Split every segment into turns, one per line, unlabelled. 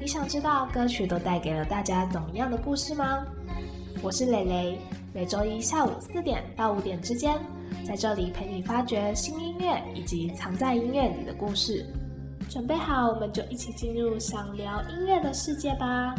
你想知道歌曲都带给了大家怎么样的故事吗？我是蕾蕾，每周一下午四点到五点之间，在这里陪你发掘新音乐以及藏在音乐里的故事。准备好，我们就一起进入想聊音乐的世界吧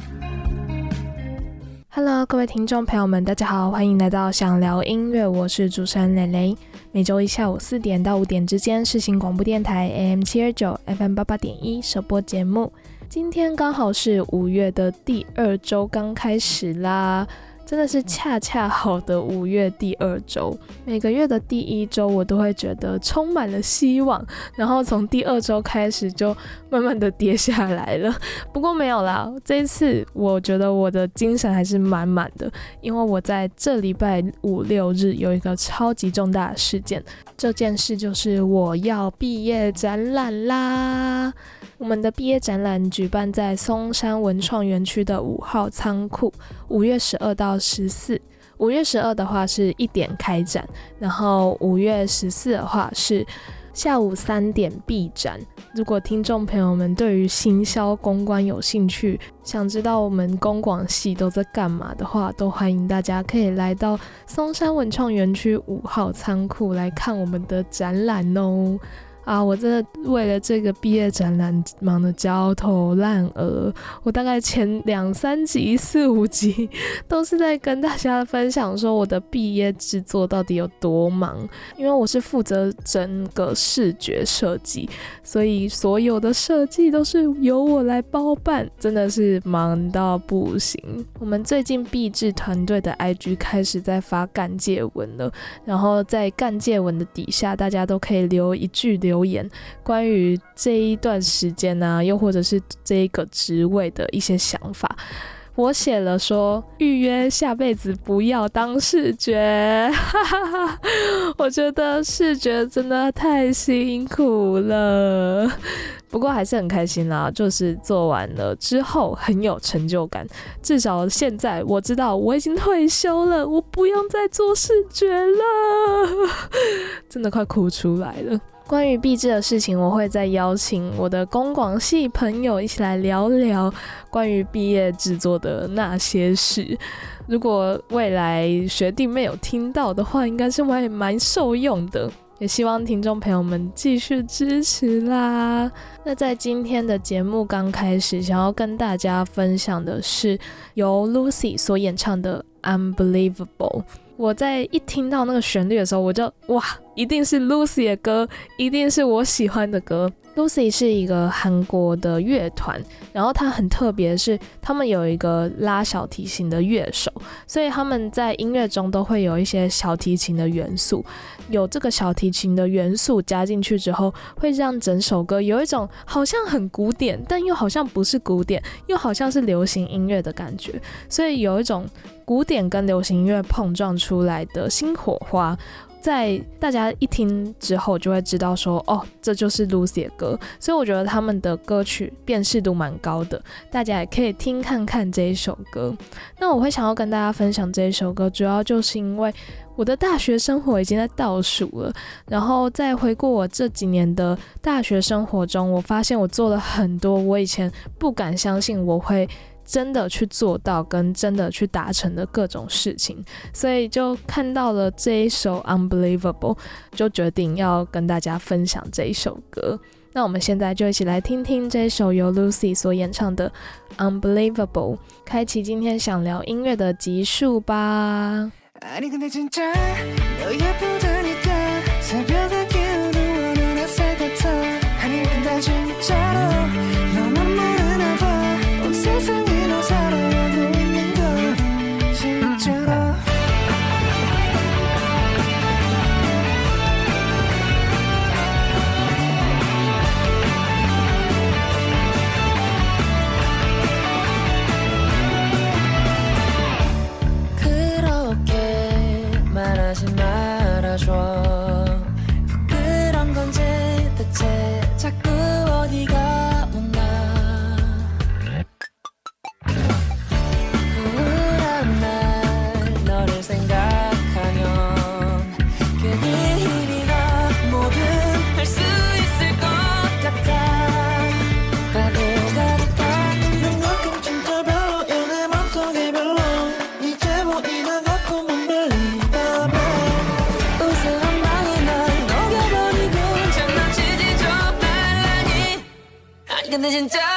！Hello，各位听众朋友们，大家好，欢迎来到想聊音乐，我是主持人蕾蕾。每周一下午四点到五点之间，是新广播电台 AM 七二九 FM 八八点一首播节目。今天刚好是五月的第二周刚开始啦，真的是恰恰好的五月第二周。每个月的第一周我都会觉得充满了希望，然后从第二周开始就慢慢的跌下来了。不过没有啦，这一次我觉得我的精神还是满满的，因为我在这礼拜五六日有一个超级重大的事件，这件事就是我要毕业展览啦。我们的毕业展览举办在松山文创园区的五号仓库，五月十二到十四。五月十二的话是一点开展，然后五月十四的话是下午三点闭展。如果听众朋友们对于行销公关有兴趣，想知道我们公广系都在干嘛的话，都欢迎大家可以来到松山文创园区五号仓库来看我们的展览哦。啊，我真的为了这个毕业展览忙得焦头烂额。我大概前两三集、四五集都是在跟大家分享说我的毕业制作到底有多忙，因为我是负责整个视觉设计，所以所有的设计都是由我来包办，真的是忙到不行。我们最近毕制团队的 IG 开始在发干介文了，然后在干介文的底下，大家都可以留一句留。留言关于这一段时间呢，又或者是这一个职位的一些想法，我写了说预约下辈子不要当视觉，我觉得视觉真的太辛苦了，不过还是很开心啦，就是做完了之后很有成就感，至少现在我知道我已经退休了，我不用再做视觉了，真的快哭出来了。关于毕制的事情，我会再邀请我的公广系朋友一起来聊聊关于毕业制作的那些事。如果未来学弟妹有听到的话，应该是会蛮受用的。也希望听众朋友们继续支持啦。那在今天的节目刚开始，想要跟大家分享的是由 Lucy 所演唱的《Unbelievable》。我在一听到那个旋律的时候，我就哇，一定是 Lucy 的歌，一定是我喜欢的歌。Lucy 是一个韩国的乐团，然后它很特别的是，他们有一个拉小提琴的乐手，所以他们在音乐中都会有一些小提琴的元素。有这个小提琴的元素加进去之后，会让整首歌有一种好像很古典，但又好像不是古典，又好像是流行音乐的感觉。所以有一种古典跟流行音乐碰撞出来的新火花。在大家一听之后，就会知道说，哦，这就是 Lucy 的歌，所以我觉得他们的歌曲辨识度蛮高的，大家也可以听看看这一首歌。那我会想要跟大家分享这一首歌，主要就是因为我的大学生活已经在倒数了，然后在回顾我这几年的大学生活中，我发现我做了很多我以前不敢相信我会。真的去做到跟真的去达成的各种事情，所以就看到了这一首 Unbelievable，就决定要跟大家分享这一首歌。那我们现在就一起来听听这首由 Lucy 所演唱的 Unbelievable，开启今天想聊音乐的集数吧。
근데 진짜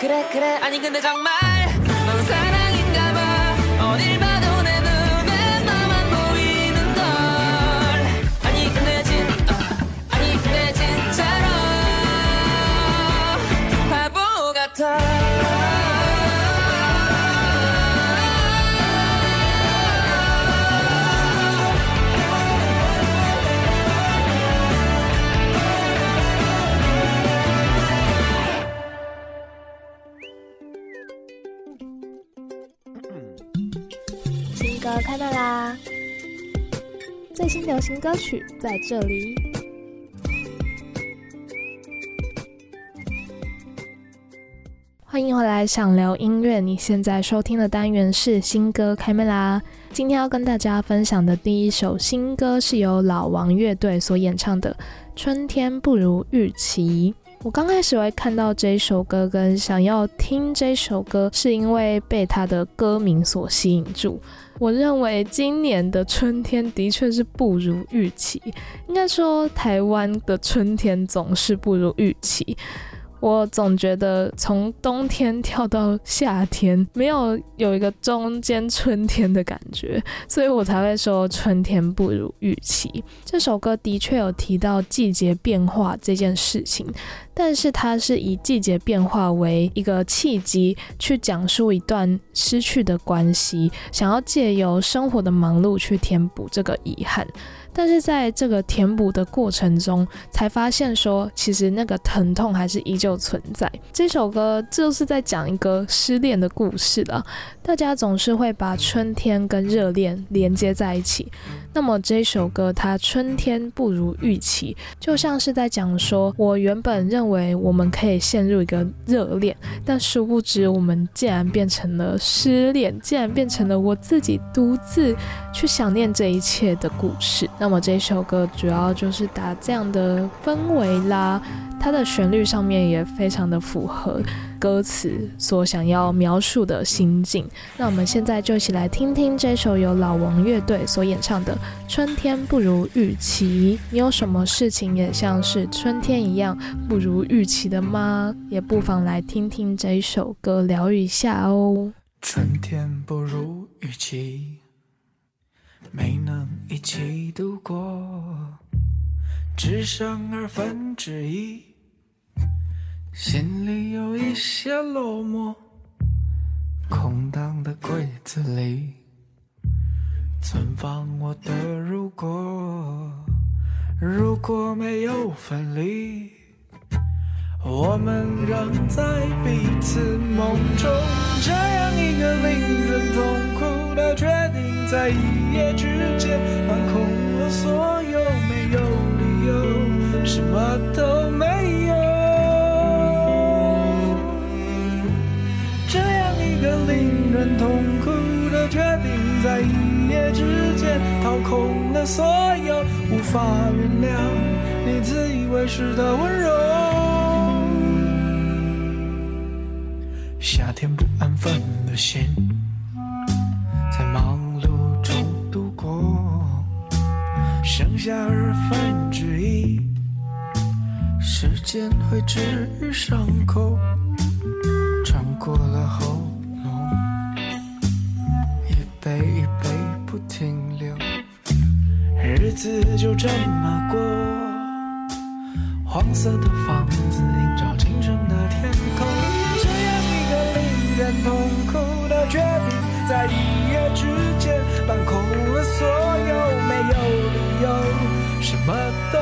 그래 그래. 아니 근데
정말 最新流行歌曲在这里。欢迎回来，想聊音乐。你现在收听的单元是新歌开麦啦。今天要跟大家分享的第一首新歌是由老王乐队所演唱的《春天不如预期》。我刚开始会看到这首歌，跟想要听这首歌，是因为被它的歌名所吸引住。我认为今年的春天的确是不如预期，应该说台湾的春天总是不如预期。我总觉得从冬天跳到夏天，没有有一个中间春天的感觉，所以我才会说春天不如预期。这首歌的确有提到季节变化这件事情，但是它是以季节变化为一个契机，去讲述一段失去的关系，想要借由生活的忙碌去填补这个遗憾。但是在这个填补的过程中，才发现说，其实那个疼痛还是依旧存在。这首歌就是在讲一个失恋的故事了。大家总是会把春天跟热恋连接在一起。那么这首歌它春天不如预期，就像是在讲说，我原本认为我们可以陷入一个热恋，但殊不知我们竟然变成了失恋，竟然变成了我自己独自去想念这一切的故事。那么这首歌主要就是打这样的氛围啦，它的旋律上面也非常的符合歌词所想要描述的心境。那我们现在就一起来听听这首由老王乐队所演唱的《春天不如预期》。你有什么事情也像是春天一样不如预期的吗？也不妨来听听这一首歌，疗愈一下哦。
春天不如预期，没能一起度过，只剩二分之一，心里有一些落寞。空荡的柜子里，存放我的如果。如果没有分离，我们仍在彼此梦中。这样一个令人痛苦的决定，在一夜之间把空了所有，没有理由，什么都没有。这样一个令人痛苦的决定，在一夜之间掏空了所有，无法原谅你自以为是的温柔。夏天不安分的心，在忙碌中度过，剩下二分之一，时间会治愈伤口，穿过了喉咙，一杯一杯不停留，日子就这么过。黄色的房子映照清晨的天空，痛苦的决定，在一夜之间搬空了所有，没有理由，什么都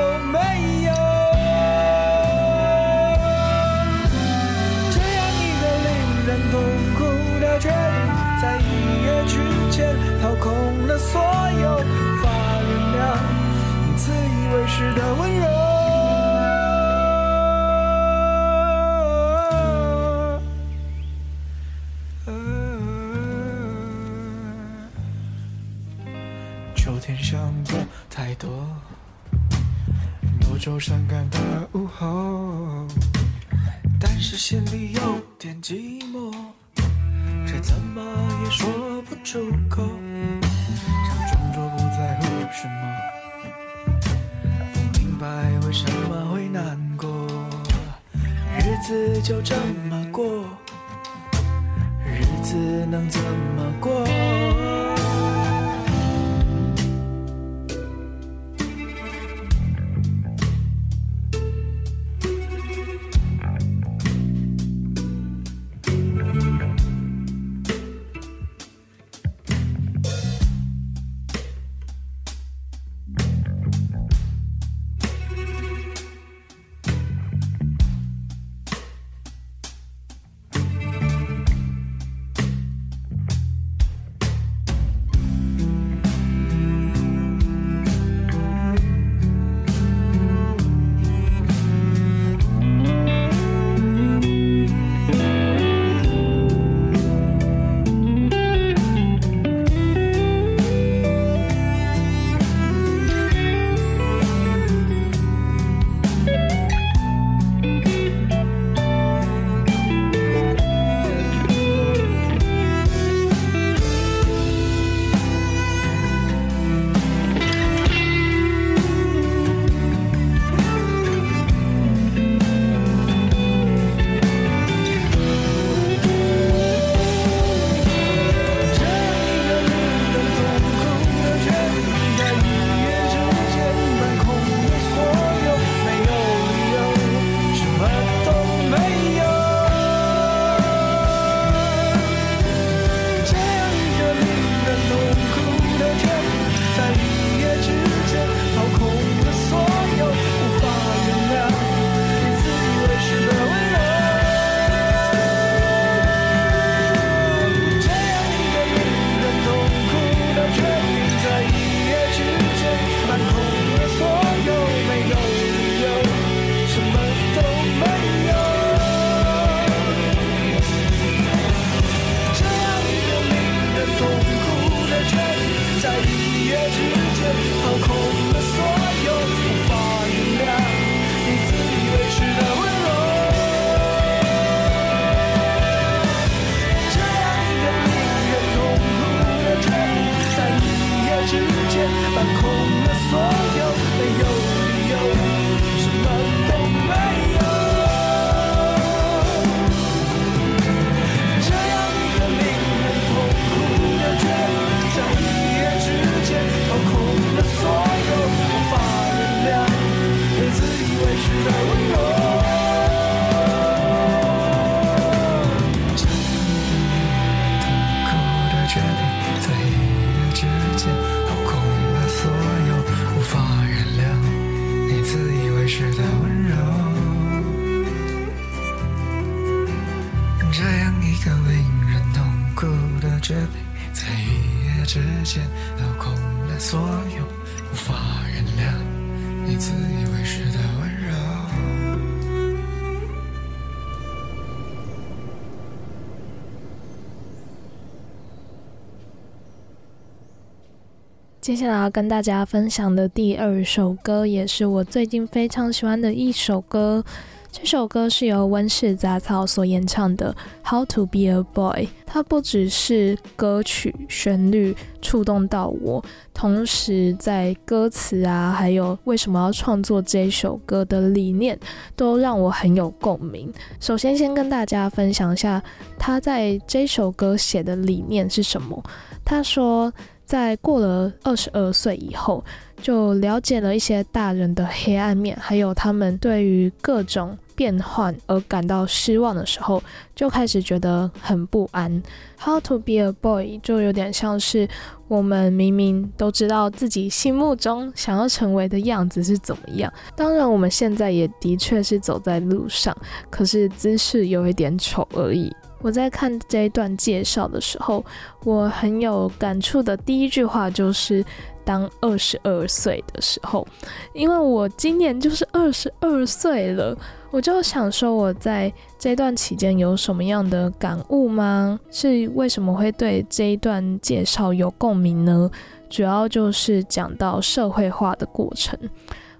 接下来要跟大家分享的第二首歌，也是我最近非常喜欢的一首歌。这首歌是由温室杂草所演唱的《How to Be a Boy》。它不只是歌曲旋律触动到我，同时在歌词啊，还有为什么要创作这首歌的理念，都让我很有共鸣。首先，先跟大家分享一下他在这首歌写的理念是什么。他说。在过了二十二岁以后，就了解了一些大人的黑暗面，还有他们对于各种变换而感到失望的时候，就开始觉得很不安。How to be a boy 就有点像是我们明明都知道自己心目中想要成为的样子是怎么样，当然我们现在也的确是走在路上，可是姿势有一点丑而已。我在看这一段介绍的时候，我很有感触的第一句话就是“当二十二岁的时候”，因为我今年就是二十二岁了，我就想说我在这段期间有什么样的感悟吗？是为什么会对这一段介绍有共鸣呢？主要就是讲到社会化的过程。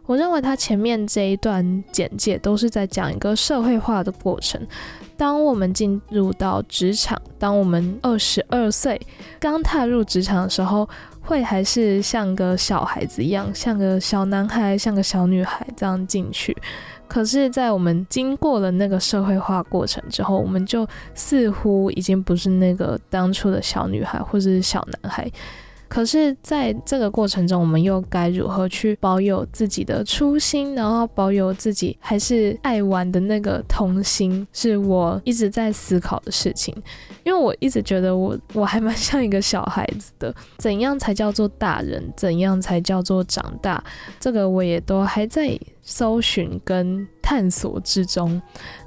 我认为他前面这一段简介都是在讲一个社会化的过程。当我们进入到职场，当我们二十二岁刚踏入职场的时候，会还是像个小孩子一样，像个小男孩，像个小女孩这样进去。可是，在我们经过了那个社会化过程之后，我们就似乎已经不是那个当初的小女孩或者是小男孩。可是，在这个过程中，我们又该如何去保有自己的初心，然后保有自己还是爱玩的那个童心，是我一直在思考的事情。因为我一直觉得我我还蛮像一个小孩子的，怎样才叫做大人？怎样才叫做长大？这个我也都还在搜寻跟探索之中。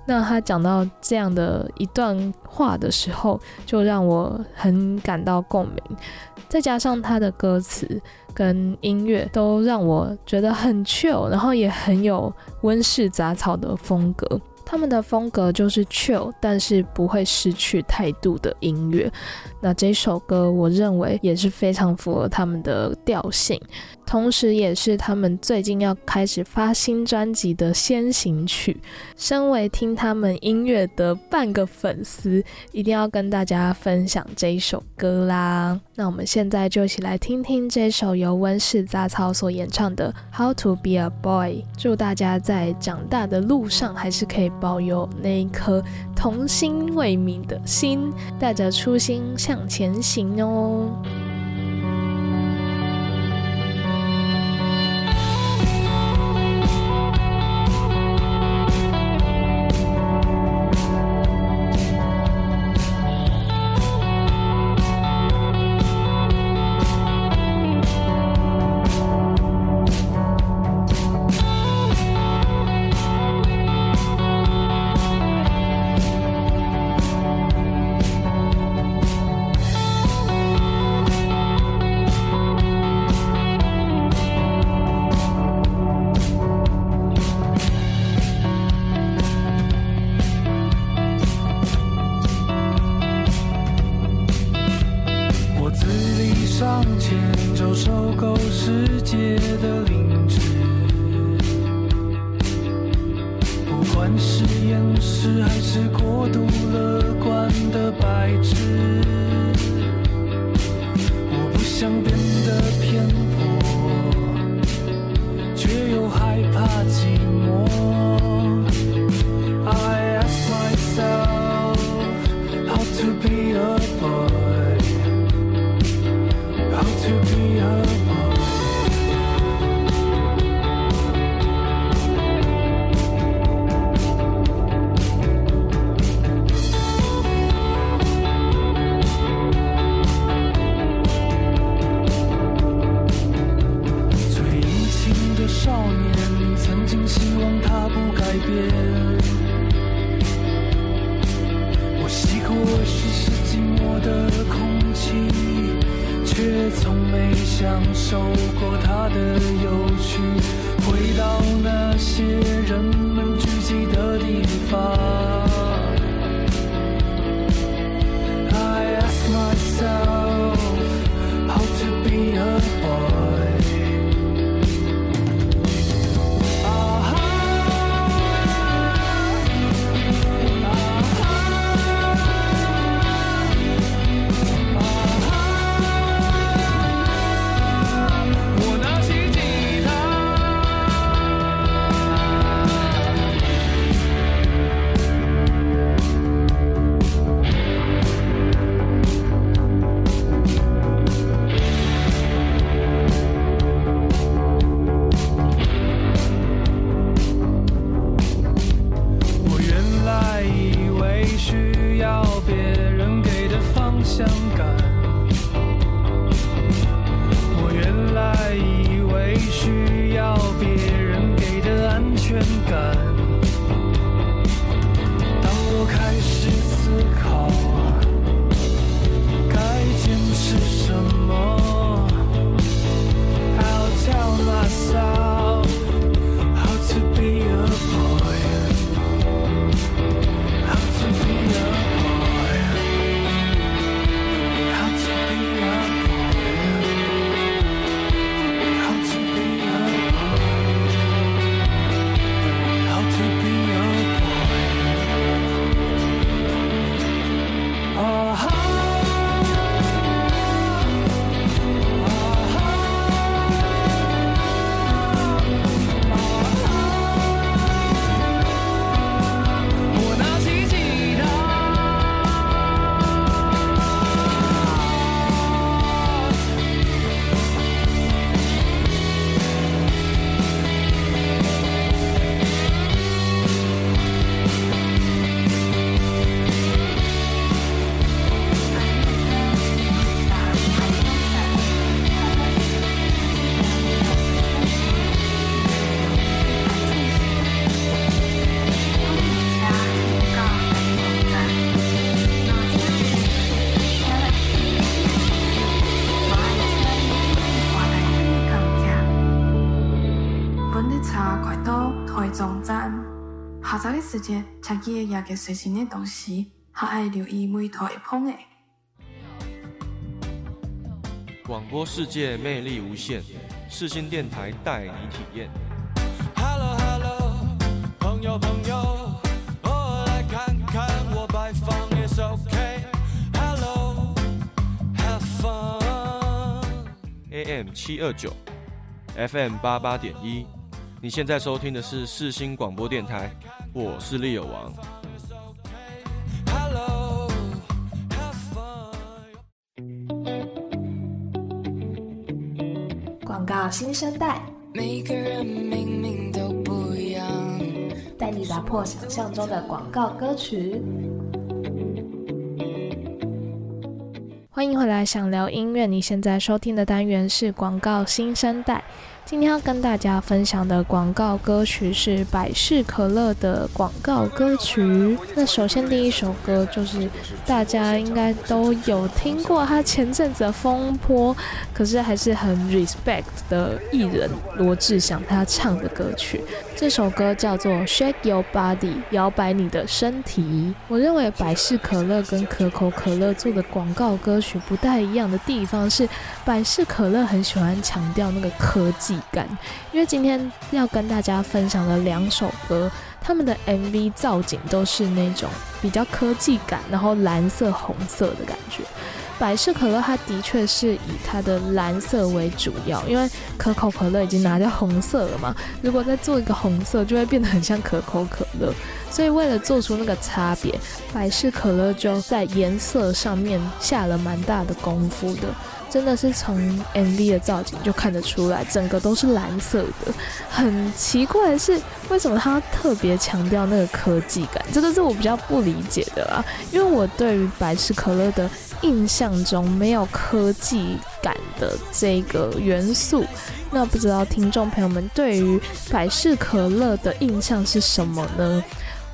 那他讲到这样的一段话的时候，就让我很感到共鸣。再加上他的歌词跟音乐，都让我觉得很 chill，然后也很有温室杂草的风格。他们的风格就是 chill，但是不会失去态度的音乐。那这首歌，我认为也是非常符合他们的调性。同时，也是他们最近要开始发新专辑的先行曲。身为听他们音乐的半个粉丝，一定要跟大家分享这一首歌啦。那我们现在就一起来听听这首由温室杂草所演唱的《How to Be a Boy》。祝大家在长大的路上，还是可以保有那一颗童心未泯的心，带着初心向前行哦。
学习的时间，请记得也给随身的东西，还要留意每套会碰的。
广播世界魅力无限，世新电台带你体验。
Hello Hello，朋友朋友，偶尔来看看我摆放也是 OK。Hello，Have fun。
AM 七二九，FM 八八点一。你现在收听的是世新广播电台，我是利友王。
广告新生代，
每个人明明都不一样，
带你打破想象中的广告歌曲。欢迎回来，想聊音乐。你现在收听的单元是广告新生代。今天要跟大家分享的广告歌曲是百事可乐的广告歌曲。那首先第一首歌就是大家应该都有听过他前阵子风波，可是还是很 respect 的艺人罗志祥他唱的歌曲。这首歌叫做《Shake Your Body》，摇摆你的身体。我认为百事可乐跟可口可乐做的广告歌曲不太一样的地方是，百事可乐很喜欢强调那个科技感，因为今天要跟大家分享的两首歌，他们的 MV 造景都是那种比较科技感，然后蓝色、红色的感觉。百事可乐它的确是以它的蓝色为主要，因为可口可乐已经拿掉红色了嘛，如果再做一个红色，就会变得很像可口可乐。所以为了做出那个差别，百事可乐就在颜色上面下了蛮大的功夫的。真的是从 MV 的造景就看得出来，整个都是蓝色的。很奇怪的是，为什么他特别强调那个科技感？这个是我比较不理解的啦。因为我对于百事可乐的印象中没有科技感的这个元素。那不知道听众朋友们对于百事可乐的印象是什么呢？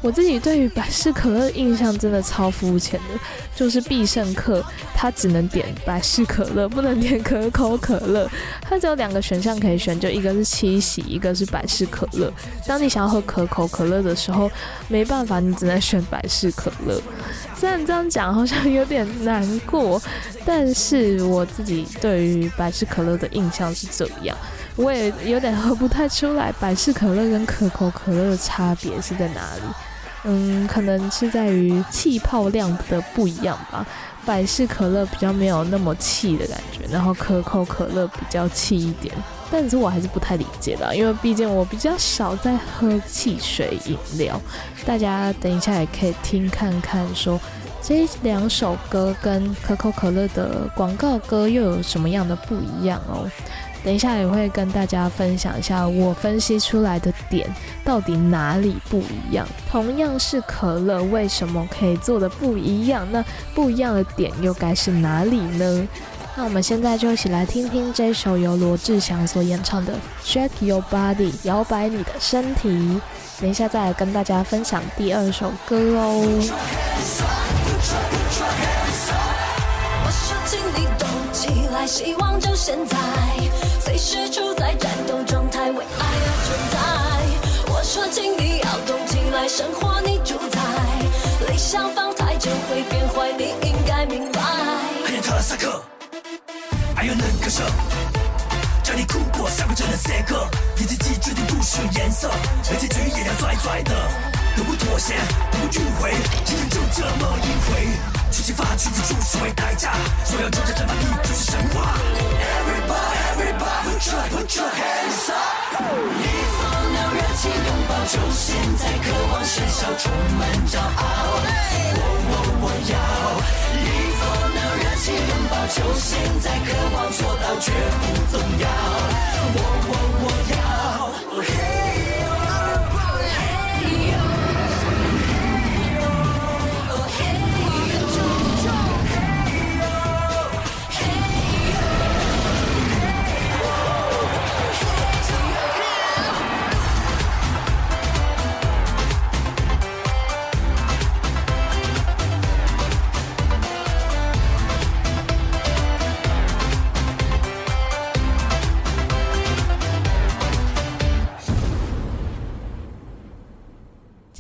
我自己对于百事可乐的印象真的超肤浅的，就是必胜客它只能点百事可乐，不能点可口可乐。它只有两个选项可以选，就一个是七喜，一个是百事可乐。当你想要喝可口可乐的时候，没办法，你只能选百事可乐。虽然这样讲好像有点难过，但是我自己对于百事可乐的印象是这样。我也有点喝不太出来百事可乐跟可口可乐的差别是在哪里。嗯，可能是在于气泡量的不一样吧。百事可乐比较没有那么气的感觉，然后可口可乐比较气一点。但是我还是不太理解的，因为毕竟我比较少在喝汽水饮料。大家等一下也可以听看看，说这两首歌跟可口可乐的广告歌又有什么样的不一样哦。等一下也会跟大家分享一下我分析出来的点到底哪里不一样。同样是可乐，为什么可以做的不一样？那不一样的点又该是哪里呢？那我们现在就一起来听听这首由罗志祥所演唱的《Shake Your Body》，摇摆你的身体。等一下再来跟大家分享第二首歌哦。
起来，希望就现在，随时处在战斗状态，为爱而存在。我说，请你要动起来，生活你主宰，理想放太久会变坏，你应该明白。
还有特拉萨克，还有那个什，叫你哭过，下过这的 C 克，你自己决定不需要颜色，而结局也要拽拽的，都不妥协，都不迂回，人生就这么一回，激发去自主是为代价，说要挣扎战法，你就是神话。Everybody, everybody, put your, put your hands up。
一放了热情拥抱，就现在，渴望喧嚣，充满骄傲。我我我要一放了热情拥抱，就现在，渴望做到绝不动摇。我我我要。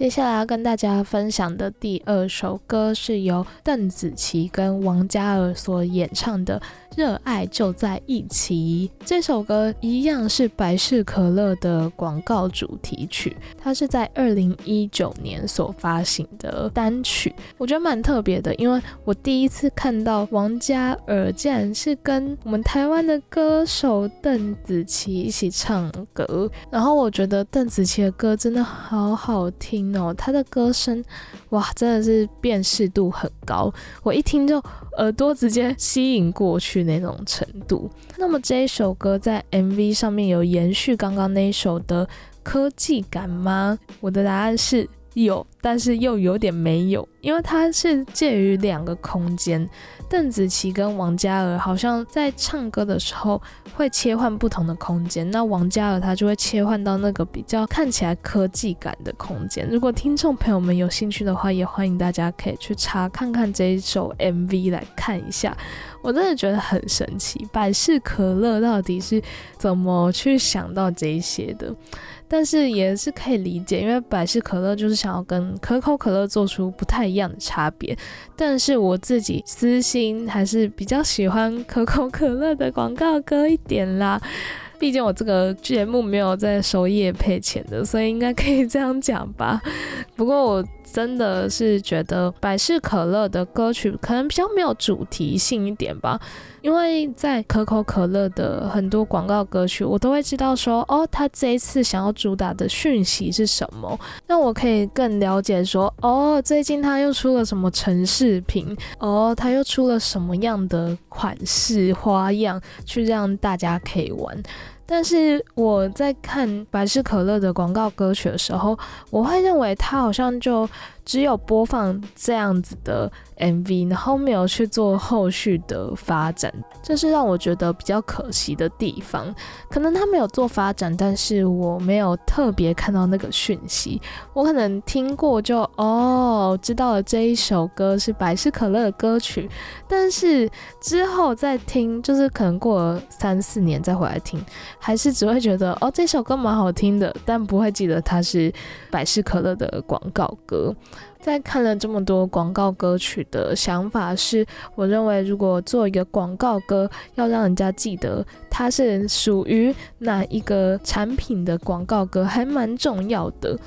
接下来要跟大家分享的第二首歌是由邓紫棋跟王嘉尔所演唱的《热爱就在一起》。这首歌一样是百事可乐的广告主题曲，它是在二零一九年所发行的单曲，我觉得蛮特别的，因为我第一次看到王嘉尔竟然是跟我们台湾的歌手邓紫棋一起唱歌，然后我觉得邓紫棋的歌真的好好听哦，她的歌声哇真的是辨识度很高，我一听就耳朵直接吸引过去那种程度。那么这一首歌在 MV 上面有延续刚刚那一首的科技感吗？我的答案是有，但是又有点没有，因为它是介于两个空间。邓紫棋跟王嘉尔好像在唱歌的时候会切换不同的空间，那王嘉尔他就会切换到那个比较看起来科技感的空间。如果听众朋友们有兴趣的话，也欢迎大家可以去查看看这一首 MV 来看一下。我真的觉得很神奇，百事可乐到底是怎么去想到这一些的？但是也是可以理解，因为百事可乐就是想要跟可口可乐做出不太一样的差别。但是我自己私心还是比较喜欢可口可乐的广告歌一点啦。毕竟我这个节目没有在首页配钱的，所以应该可以这样讲吧。不过我真的是觉得百事可乐的歌曲可能比较没有主题性一点吧。因为在可口可乐的很多广告歌曲，我都会知道说，哦，他这一次想要主打的讯息是什么，那我可以更了解说，哦，最近他又出了什么城市品，哦，他又出了什么样的款式花样，去让大家可以玩。但是我在看百事可乐的广告歌曲的时候，我会认为它好像就只有播放这样子的 MV，然后没有去做后续的发展，这是让我觉得比较可惜的地方。可能他没有做发展，但是我没有特别看到那个讯息。我可能听过就哦，知道了这一首歌是百事可乐的歌曲，但是之后再听，就是可能过了三四年再回来听。还是只会觉得哦，这首歌蛮好听的，但不会记得它是百事可乐的广告歌。在看了这么多广告歌曲的想法是，我认为如果做一个广告歌，要让人家记得它是属于哪一个产品的广告歌，还蛮重要的，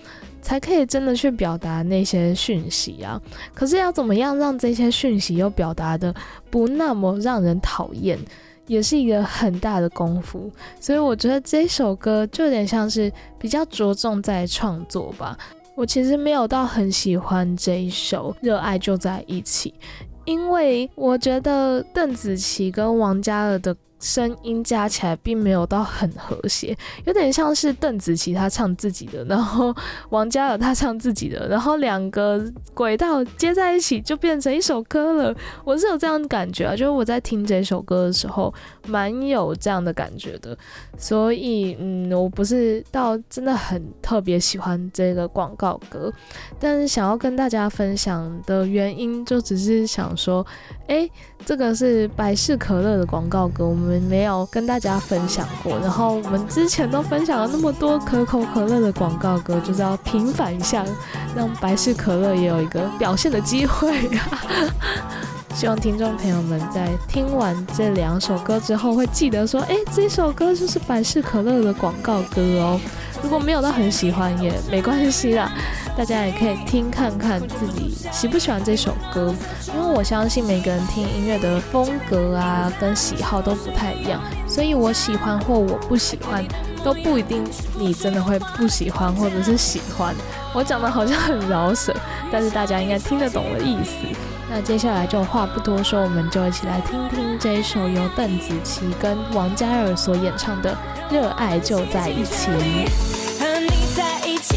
才可以真的去表达那些讯息啊。可是要怎么样让这些讯息又表达的不那么让人讨厌？也是一个很大的功夫，所以我觉得这首歌就有点像是比较着重在创作吧。我其实没有到很喜欢这一首《热爱就在一起》，因为我觉得邓紫棋跟王嘉尔的。声音加起来并没有到很和谐，有点像是邓紫棋她唱自己的，然后王嘉尔他唱自己的，然后两个轨道接在一起就变成一首歌了。我是有这样的感觉啊，就是我在听这首歌的时候，蛮有这样的感觉的。所以，嗯，我不是到真的很特别喜欢这个广告歌，但是想要跟大家分享的原因，就只是想说，哎，这个是百事可乐的广告歌，我们。我们没有跟大家分享过，然后我们之前都分享了那么多可口可乐的广告歌，就是要平反一下，让百事可乐也有一个表现的机会！希望听众朋友们在听完这两首歌之后，会记得说，哎，这首歌就是百事可乐的广告歌哦。如果没有到很喜欢也没关系啦，大家也可以听看看自己喜不喜欢这首歌，因为我相信每个人听音乐的风格啊跟喜好都不太一样，所以我喜欢或我不喜欢都不一定你真的会不喜欢或者是喜欢。我讲的好像很饶舌，但是大家应该听得懂的意思。那接下来就话不多说，我们就一起来听听这一首由邓紫棋跟王嘉尔所演唱的《热爱就在一起》。
和你在一起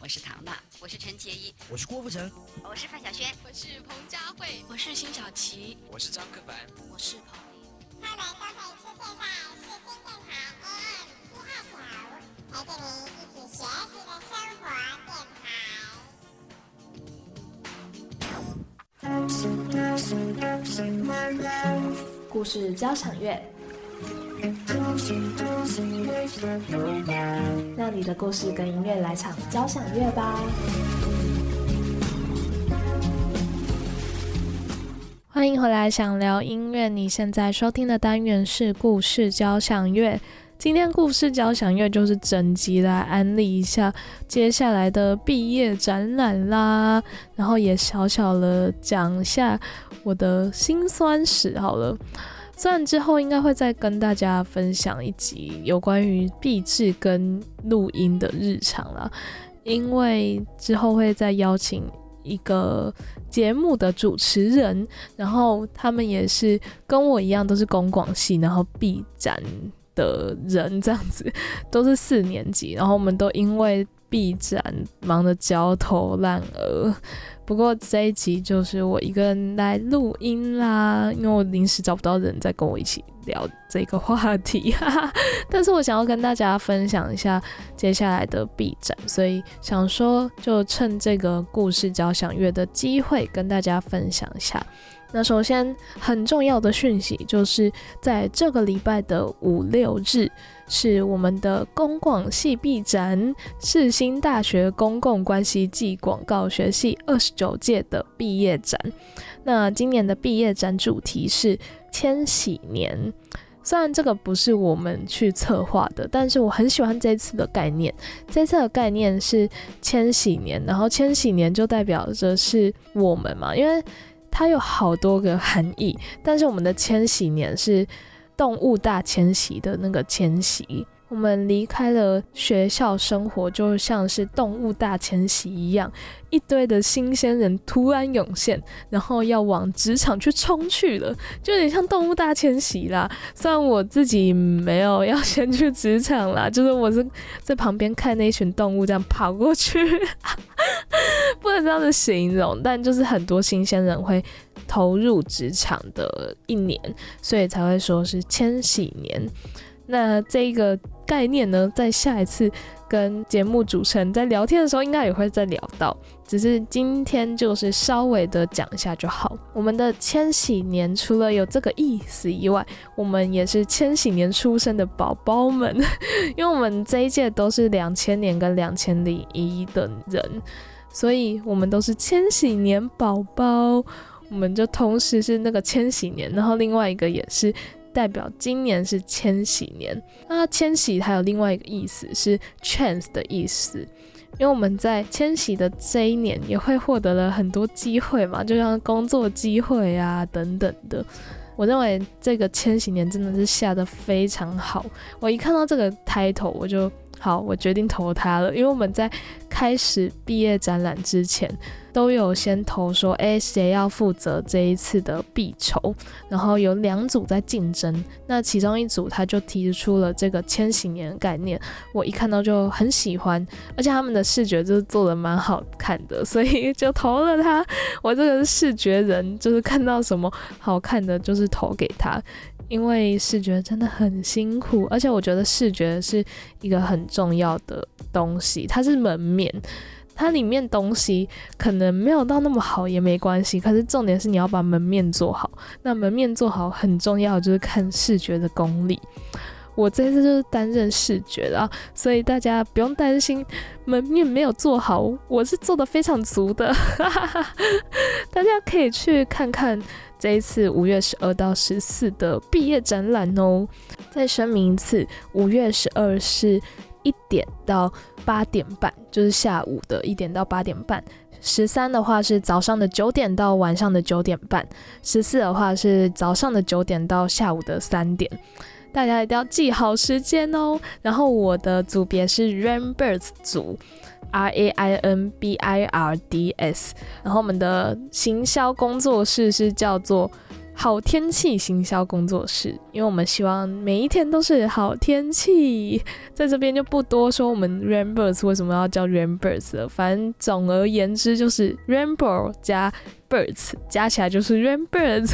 我
是
唐娜，我是陈洁仪，
我是郭富城，
我是范晓萱，
我是彭佳慧，
我是辛晓琪，
我是张克凡，
我是彭丽。
他们都可以出现在世新电台 AM 七二九，陪着你一起学习的生活电台。
故事交响乐，让你的故事跟音乐来场交响乐吧。欢迎回来，想聊音乐。你现在收听的单元是故事交响乐。今天故事交响乐就是整集来安利一下接下来的毕业展览啦，然后也小小的讲一下我的辛酸史好了。虽然之后应该会再跟大家分享一集有关于毕制跟录音的日常啦，因为之后会再邀请一个节目的主持人，然后他们也是跟我一样都是公广系，然后毕展的人这样子，都是四年级，然后我们都因为毕展忙得焦头烂额。不过这一集就是我一个人来录音啦，因为我临时找不到人在跟我一起聊这个话题，哈哈。但是我想要跟大家分享一下接下来的 B 展，所以想说就趁这个故事交响乐的机会跟大家分享一下。那首先很重要的讯息就是在这个礼拜的五六日。是我们的公广系毕展，世新大学公共关系暨广告学系二十九届的毕业展。那今年的毕业展主题是千禧年。虽然这个不是我们去策划的，但是我很喜欢这次的概念。这次的概念是千禧年，然后千禧年就代表着是我们嘛，因为它有好多个含义。但是我们的千禧年是。动物大迁徙的那个迁徙，我们离开了学校生活，就像是动物大迁徙一样，一堆的新鲜人突然涌现，然后要往职场去冲去了，就有点像动物大迁徙啦。虽然我自己没有要先去职场啦，就是我是在旁边看那群动物这样跑过去，不能这样子形容，但就是很多新鲜人会。投入职场的一年，所以才会说是千禧年。那这个概念呢，在下一次跟节目主持人在聊天的时候，应该也会再聊到。只是今天就是稍微的讲一下就好。我们的千禧年除了有这个意思以外，我们也是千禧年出生的宝宝们，因为我们这一届都是两千年跟两千零一的人，所以我们都是千禧年宝宝。我们就同时是那个千禧年，然后另外一个也是代表今年是千禧年。那千禧还有另外一个意思是 chance 的意思，因为我们在千禧的这一年也会获得了很多机会嘛，就像工作机会啊等等的。我认为这个千禧年真的是下的非常好。我一看到这个 title，我就好，我决定投它了，因为我们在。开始毕业展览之前，都有先投说，哎，谁要负责这一次的必筹？然后有两组在竞争，那其中一组他就提出了这个千禧年概念，我一看到就很喜欢，而且他们的视觉就是做的蛮好看的，所以就投了他。我这个视觉人，就是看到什么好看的就是投给他。因为视觉真的很辛苦，而且我觉得视觉是一个很重要的东西，它是门面，它里面东西可能没有到那么好也没关系，可是重点是你要把门面做好。那门面做好很重要，就是看视觉的功力。我这次就是担任视觉的啊，所以大家不用担心门面没有做好，我是做的非常足的，大家可以去看看。这一次五月十二到十四的毕业展览哦，再声明一次，五月十二是一点到八点半，就是下午的一点到八点半；十三的话是早上的九点到晚上的九点半；十四的话是早上的九点到下午的三点。大家一定要记好时间哦。然后我的组别是 Rainbirds 组。R A I N B I R D S，然后我们的行销工作室是叫做好天气行销工作室，因为我们希望每一天都是好天气。在这边就不多说我们 Rainbows 为什么要叫 Rainbows 了，反正总而言之就是 Rainbow 加 Birds 加起来就是 Rainbirds。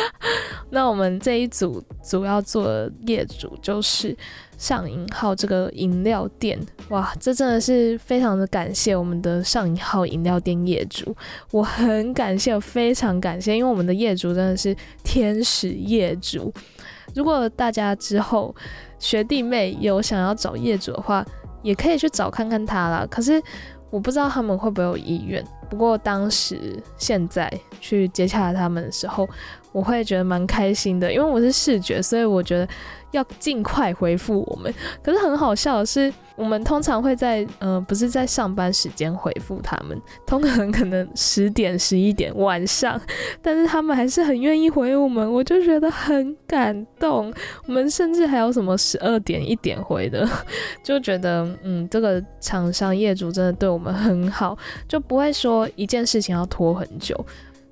那我们这一组主要做的业主就是。上引号这个饮料店，哇，这真的是非常的感谢我们的上引号饮料店业主，我很感谢，非常感谢，因为我们的业主真的是天使业主。如果大家之后学弟妹有想要找业主的话，也可以去找看看他啦。可是我不知道他们会不会有意愿。不过当时现在去接洽他们的时候，我会觉得蛮开心的，因为我是视觉，所以我觉得。要尽快回复我们，可是很好笑的是，我们通常会在呃，不是在上班时间回复他们，通常可能十点、十一点晚上，但是他们还是很愿意回我们，我就觉得很感动。我们甚至还有什么十二点、一点回的，就觉得嗯，这个厂商业主真的对我们很好，就不会说一件事情要拖很久。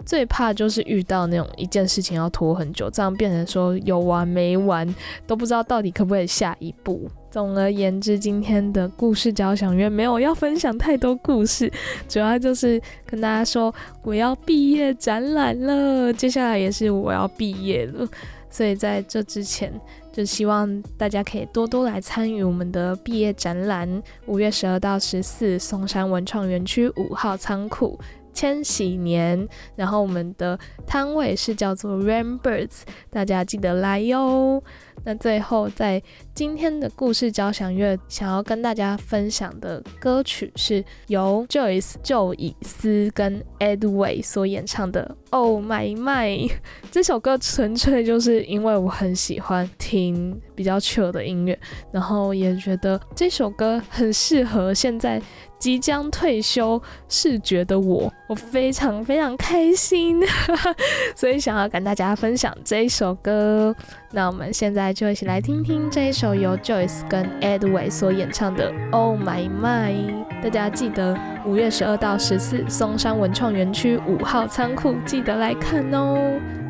最怕就是遇到那种一件事情要拖很久，这样变成说有完没完，都不知道到底可不可以下一步。总而言之，今天的故事交响乐没有要分享太多故事，主要就是跟大家说我要毕业展览了，接下来也是我要毕业了，所以在这之前就希望大家可以多多来参与我们的毕业展览，五月十二到十四，松山文创园区五号仓库。千禧年，然后我们的摊位是叫做 Rainbirds，大家记得来哟。那最后，在今天的故事交响乐，想要跟大家分享的歌曲是由 Joyce 就以斯跟 Edway 所演唱的《Oh My My》。这首歌纯粹就是因为我很喜欢听比较 chill 的音乐，然后也觉得这首歌很适合现在。即将退休视觉的我，我非常非常开心，所以想要跟大家分享这一首歌。那我们现在就一起来听听这一首由 Joyce 跟 Edway 所演唱的《Oh My My》。大家记得五月十二到十四，松山文创园区五号仓库，记得来看哦。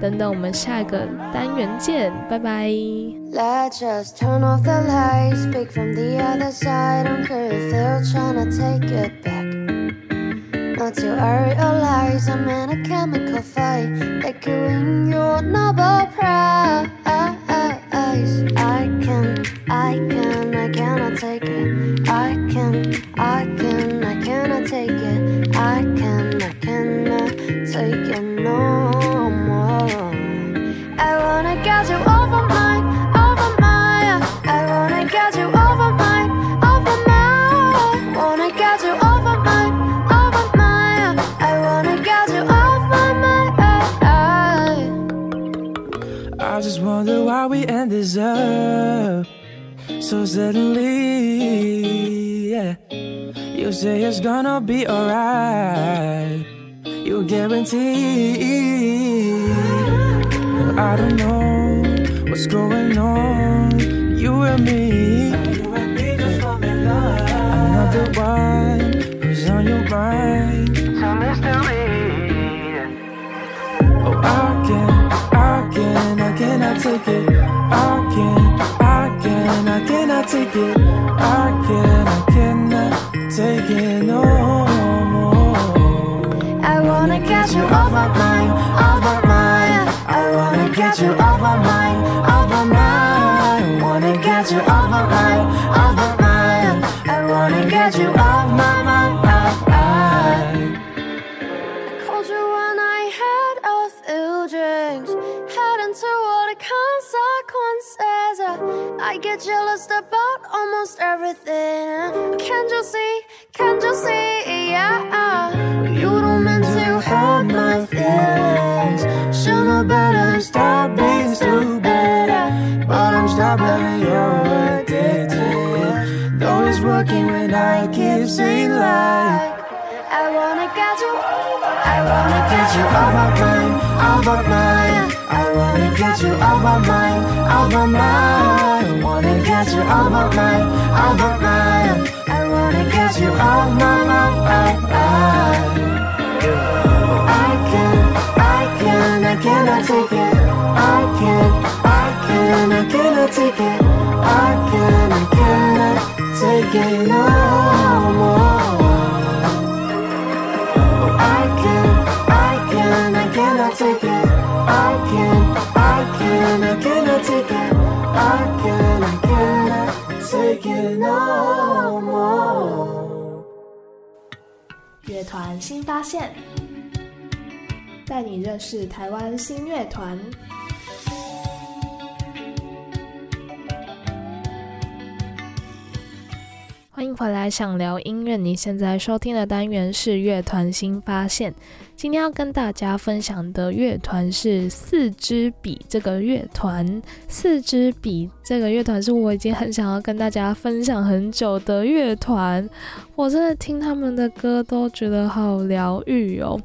等等，我们下一个单元见，拜拜。
Let's just turn off the lights, speak from the other side. Don't care if they're trying to take it back. Not till I realize I'm in a chemical fight, echoing your Nobel prize. I can, I can, I cannot take it. I can, I can, I cannot take it. I can, I cannot take it no more. I wanna get you over my,
so suddenly. Yeah. You say it's gonna be alright. You guarantee. Well, I don't know what's going on. You and me. I'm not the one mind. It's a mystery. Oh, I can't, I can't, I cannot take it. I can't, I can't, I cannot take it. I can't, I cannot take it no more.
I wanna get you off my mind, off my mind. I wanna get you off my mind, off my mind. I wanna get you off my mind, off my mind. I wanna get you off my mind. Consequences. Uh, I get jealous about almost everything. Can't you see? Can't you see? Yeah. You don't mean to hurt my feelings. Should know better. Stop being stupid.
But I'm stop letting you're addicted. Though it's working when I keep saying like.
I wanna get you. I wanna get you off my mind, off my mind.
I wanna get you off my mind, off my mind. I wanna get you off my mind, off my mind. I wanna get you off my mind. I can, I can, I cannot take it. I can, I can, I cannot take it. I can, I cannot take it no more. I can, I can, I cannot take it.
乐团新发现，带你认识台湾新乐团。欢迎回来，想聊音乐。你现在收听的单元是乐团新发现。今天要跟大家分享的乐团是四支笔这个乐团。四支笔这个乐团是我已经很想要跟大家分享很久的乐团。我真的听他们的歌都觉得好疗愈哦。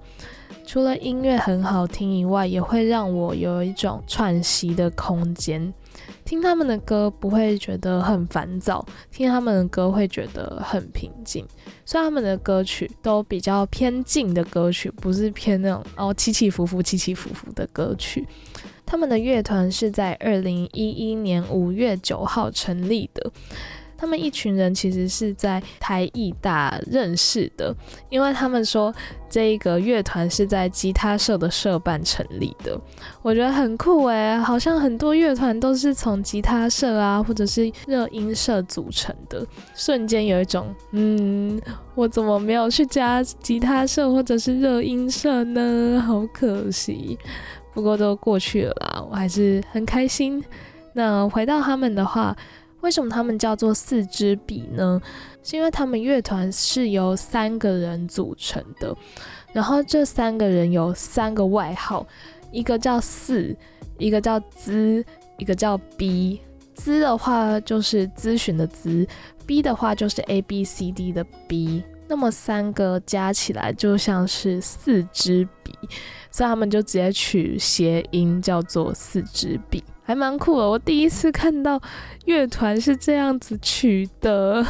除了音乐很好听以外，也会让我有一种喘息的空间。听他们的歌不会觉得很烦躁，听他们的歌会觉得很平静。虽然他们的歌曲都比较偏静的歌曲，不是偏那种哦起起伏伏、起起伏伏的歌曲。他们的乐团是在二零一一年五月九号成立的。他们一群人其实是在台艺大认识的，因为他们说这一个乐团是在吉他社的社办成立的，我觉得很酷诶，好像很多乐团都是从吉他社啊或者是热音社组成的，瞬间有一种嗯，我怎么没有去加吉他社或者是热音社呢？好可惜，不过都过去了啦，我还是很开心。那回到他们的话。为什么他们叫做四支笔呢？是因为他们乐团是由三个人组成的，然后这三个人有三个外号，一个叫四，一个叫资，一个叫 B。资的话就是咨询的资，B 的话就是 A B C D 的 B。那么三个加起来就像是四支笔，所以他们就直接取谐音叫做四支笔。还蛮酷的，我第一次看到乐团是这样子取的，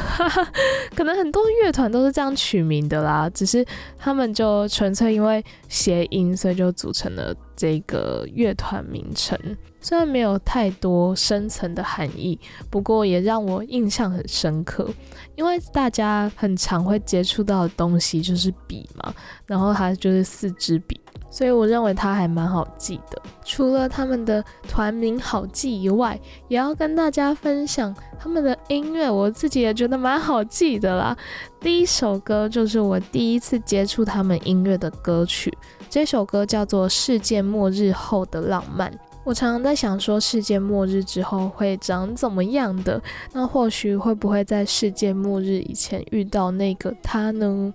可能很多乐团都是这样取名的啦，只是他们就纯粹因为谐音，所以就组成了这个乐团名称。虽然没有太多深层的含义，不过也让我印象很深刻，因为大家很常会接触到的东西就是笔嘛，然后它就是四支笔。所以我认为它还蛮好记的。除了他们的团名好记以外，也要跟大家分享他们的音乐。我自己也觉得蛮好记的啦。第一首歌就是我第一次接触他们音乐的歌曲，这首歌叫做《世界末日后的浪漫》。我常常在想，说世界末日之后会长怎么样的？那或许会不会在世界末日以前遇到那个他呢？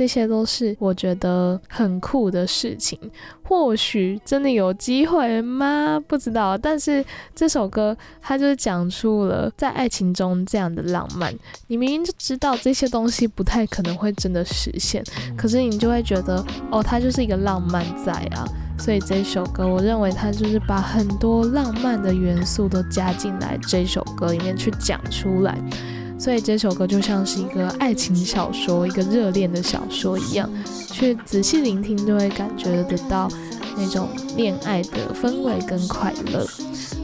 这些都是我觉得很酷的事情，或许真的有机会吗？不知道。但是这首歌它就是讲出了在爱情中这样的浪漫。你明明就知道这些东西不太可能会真的实现，可是你就会觉得哦，它就是一个浪漫在啊。所以这首歌，我认为它就是把很多浪漫的元素都加进来这首歌里面去讲出来。所以这首歌就像是一个爱情小说，一个热恋的小说一样，去仔细聆听就会感觉得到那种恋爱的氛围跟快乐。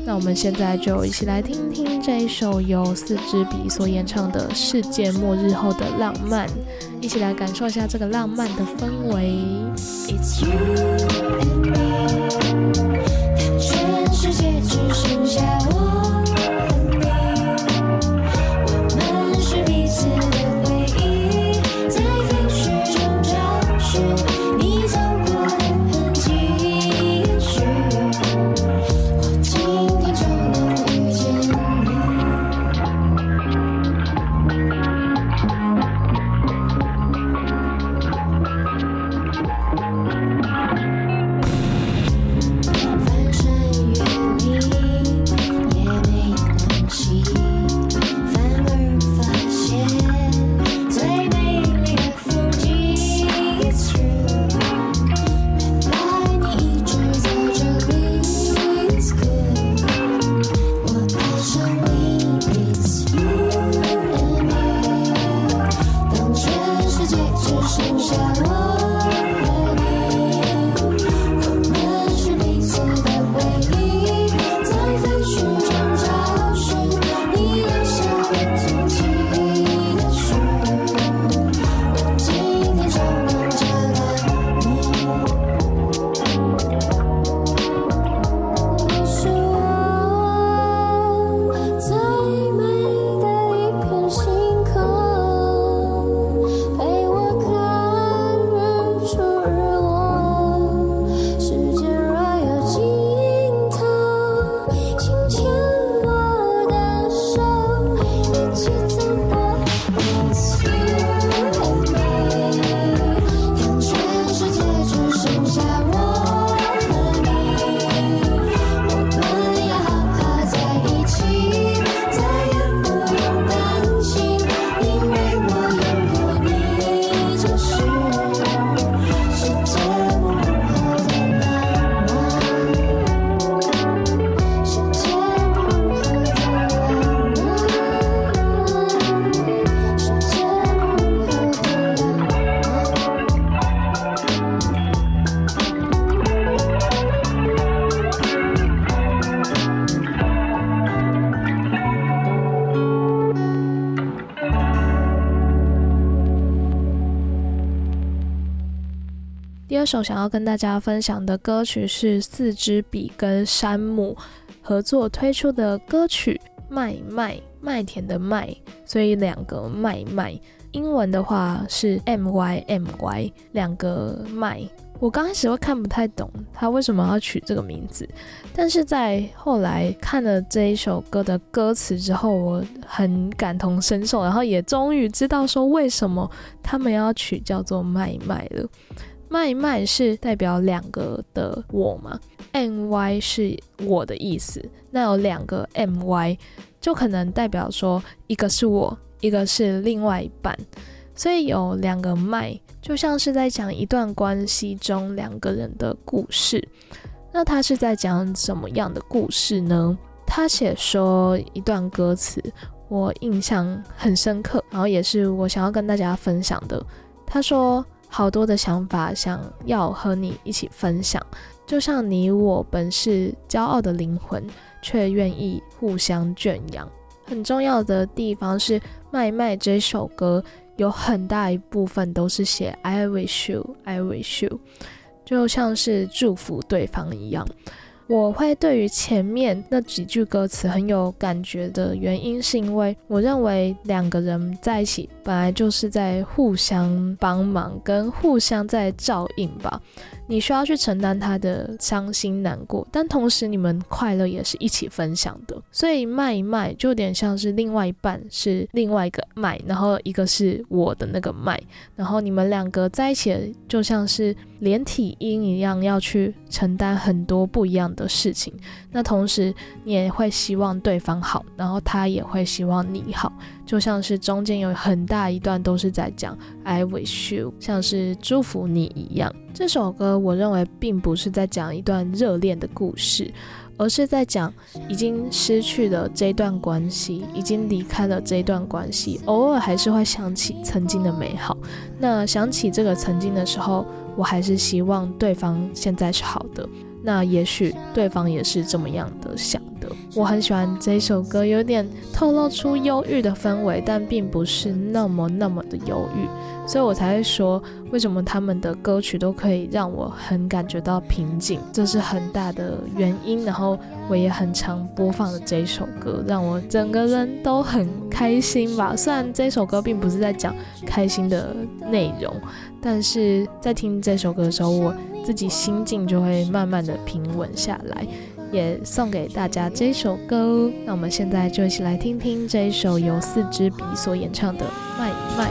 那我们现在就一起来听听这一首由四支笔所演唱的《世界末日后的浪漫》，一起来感受一下这个浪漫的氛围。首想要跟大家分享的歌曲是四支笔跟山姆合作推出的歌曲《麦麦》，麦田的麦，所以两个麦麦。英文的话是 M Y M Y，两个麦。我刚开始会看不太懂他为什么要取这个名字，但是在后来看了这一首歌的歌词之后，我很感同身受，然后也终于知道说为什么他们要取叫做麦麦了。麦麦是代表两个的我嘛，M Y 是我的意思，那有两个 M Y 就可能代表说一个是我，一个是另外一半，所以有两个麦，就像是在讲一段关系中两个人的故事。那他是在讲什么样的故事呢？他写说一段歌词，我印象很深刻，然后也是我想要跟大家分享的。他说。好多的想法想要和你一起分享，就像你我本是骄傲的灵魂，却愿意互相圈养。很重要的地方是，《麦麦》这首歌有很大一部分都是写 “I wish you, I wish you”，就像是祝福对方一样。我会对于前面那几句歌词很有感觉的原因，是因为我认为两个人在一起本来就是在互相帮忙跟互相在照应吧。你需要去承担他的伤心难过，但同时你们快乐也是一起分享的。所以卖一卖就有点像是另外一半是另外一个麦，然后一个是我的那个麦，然后你们两个在一起就像是连体婴一样，要去承担很多不一样的事情。那同时你也会希望对方好，然后他也会希望你好，就像是中间有很大一段都是在讲 I wish you，像是祝福你一样。这首歌我认为并不是在讲一段热恋的故事，而是在讲已经失去了这段关系，已经离开了这段关系，偶尔还是会想起曾经的美好。那想起这个曾经的时候，我还是希望对方现在是好的。那也许对方也是这么样的想的。我很喜欢这首歌，有点透露出忧郁的氛围，但并不是那么那么的忧郁，所以我才会说，为什么他们的歌曲都可以让我很感觉到平静，这是很大的原因。然后我也很常播放的这一首歌，让我整个人都很开心吧。虽然这首歌并不是在讲开心的内容，但是在听这首歌的时候，我自己心境就会慢慢的平稳下来。也送给大家这首歌，那我们现在就一起来听听这一首由四支笔所演唱的《卖一卖》。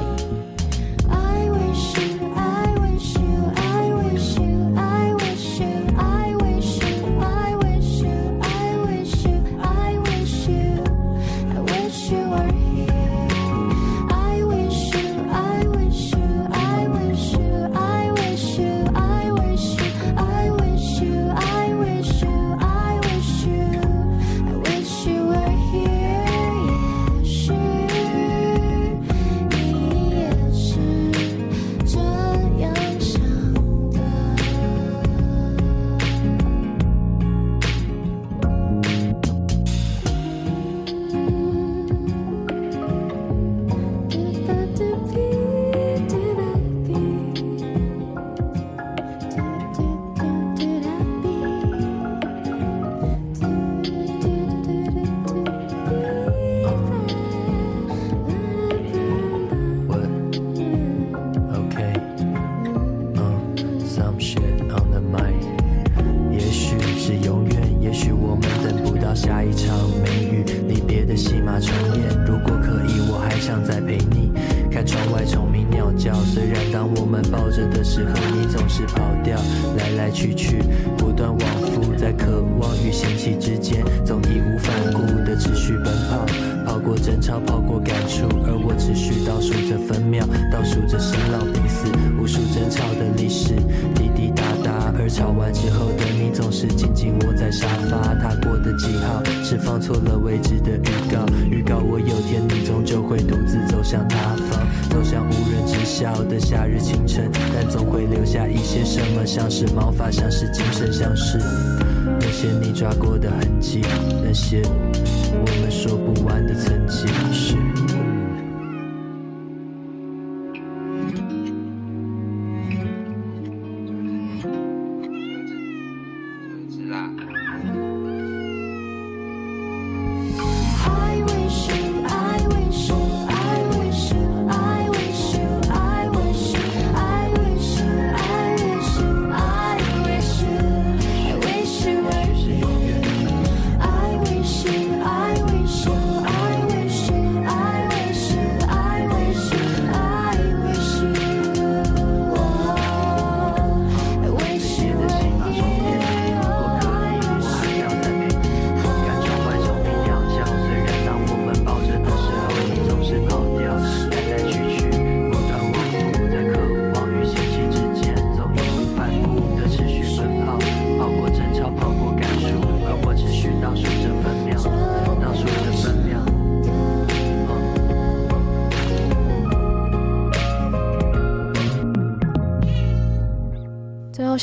抓过的痕迹，那些我们说不完的曾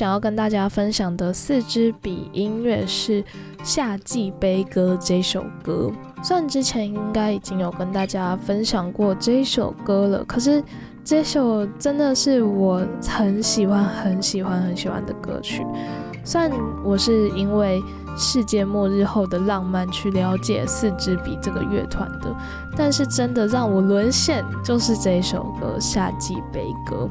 想要跟大家分享的四支笔音乐是《夏季悲歌》这首歌。虽然之前应该已经有跟大家分享过这首歌了，可是这首真的是我很喜欢、很喜欢、很喜欢的歌曲。虽然我是因为世界末日后的浪漫去了解四支笔这个乐团的，但是真的让我沦陷就是这首歌《夏季悲歌》。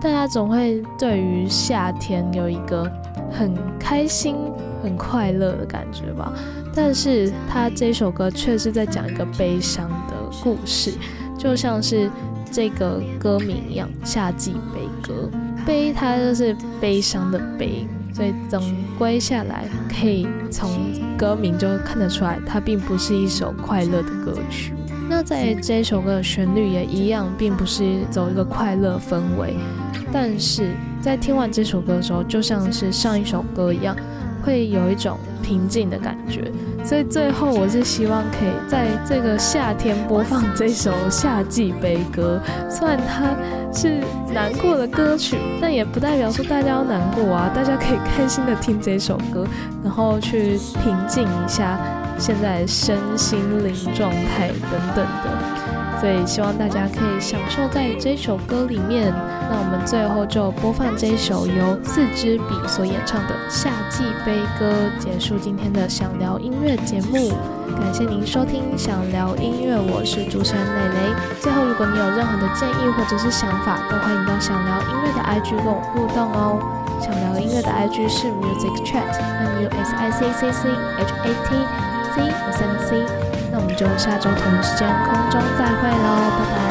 大家总会对于夏天有一个很开心、很快乐的感觉吧，但是他这首歌却是在讲一个悲伤的故事，就像是这个歌名一样，《夏季悲歌》。悲，它就是悲伤的悲，所以总归下来，可以从歌名就看得出来，它并不是一首快乐的歌曲。那在这首歌的旋律也一样，并不是走一个快乐氛围，但是在听完这首歌的时候，就像是上一首歌一样，会有一种平静的感觉。所以最后我是希望可以在这个夏天播放这首《夏季悲歌》，虽然它是难过的歌曲，但也不代表说大家要难过啊，大家可以开心的听这首歌，然后去平静一下现在身心灵状态等等的。所以希望大家可以享受在这首歌里面。那我们最后就播放这首由四支笔所演唱的《夏季悲歌》，结束今天的想聊音乐节目。感谢您收听《想聊音乐》，我是主持人蕾蕾。最后，如果你有任何的建议或者是想法，都欢迎到想聊音乐的 IG 跟我互动哦。想聊音乐的 IG 是 Music Chat，M U S I C C C H A T C 五三 C。就下周同一时间空中再会喽，拜拜。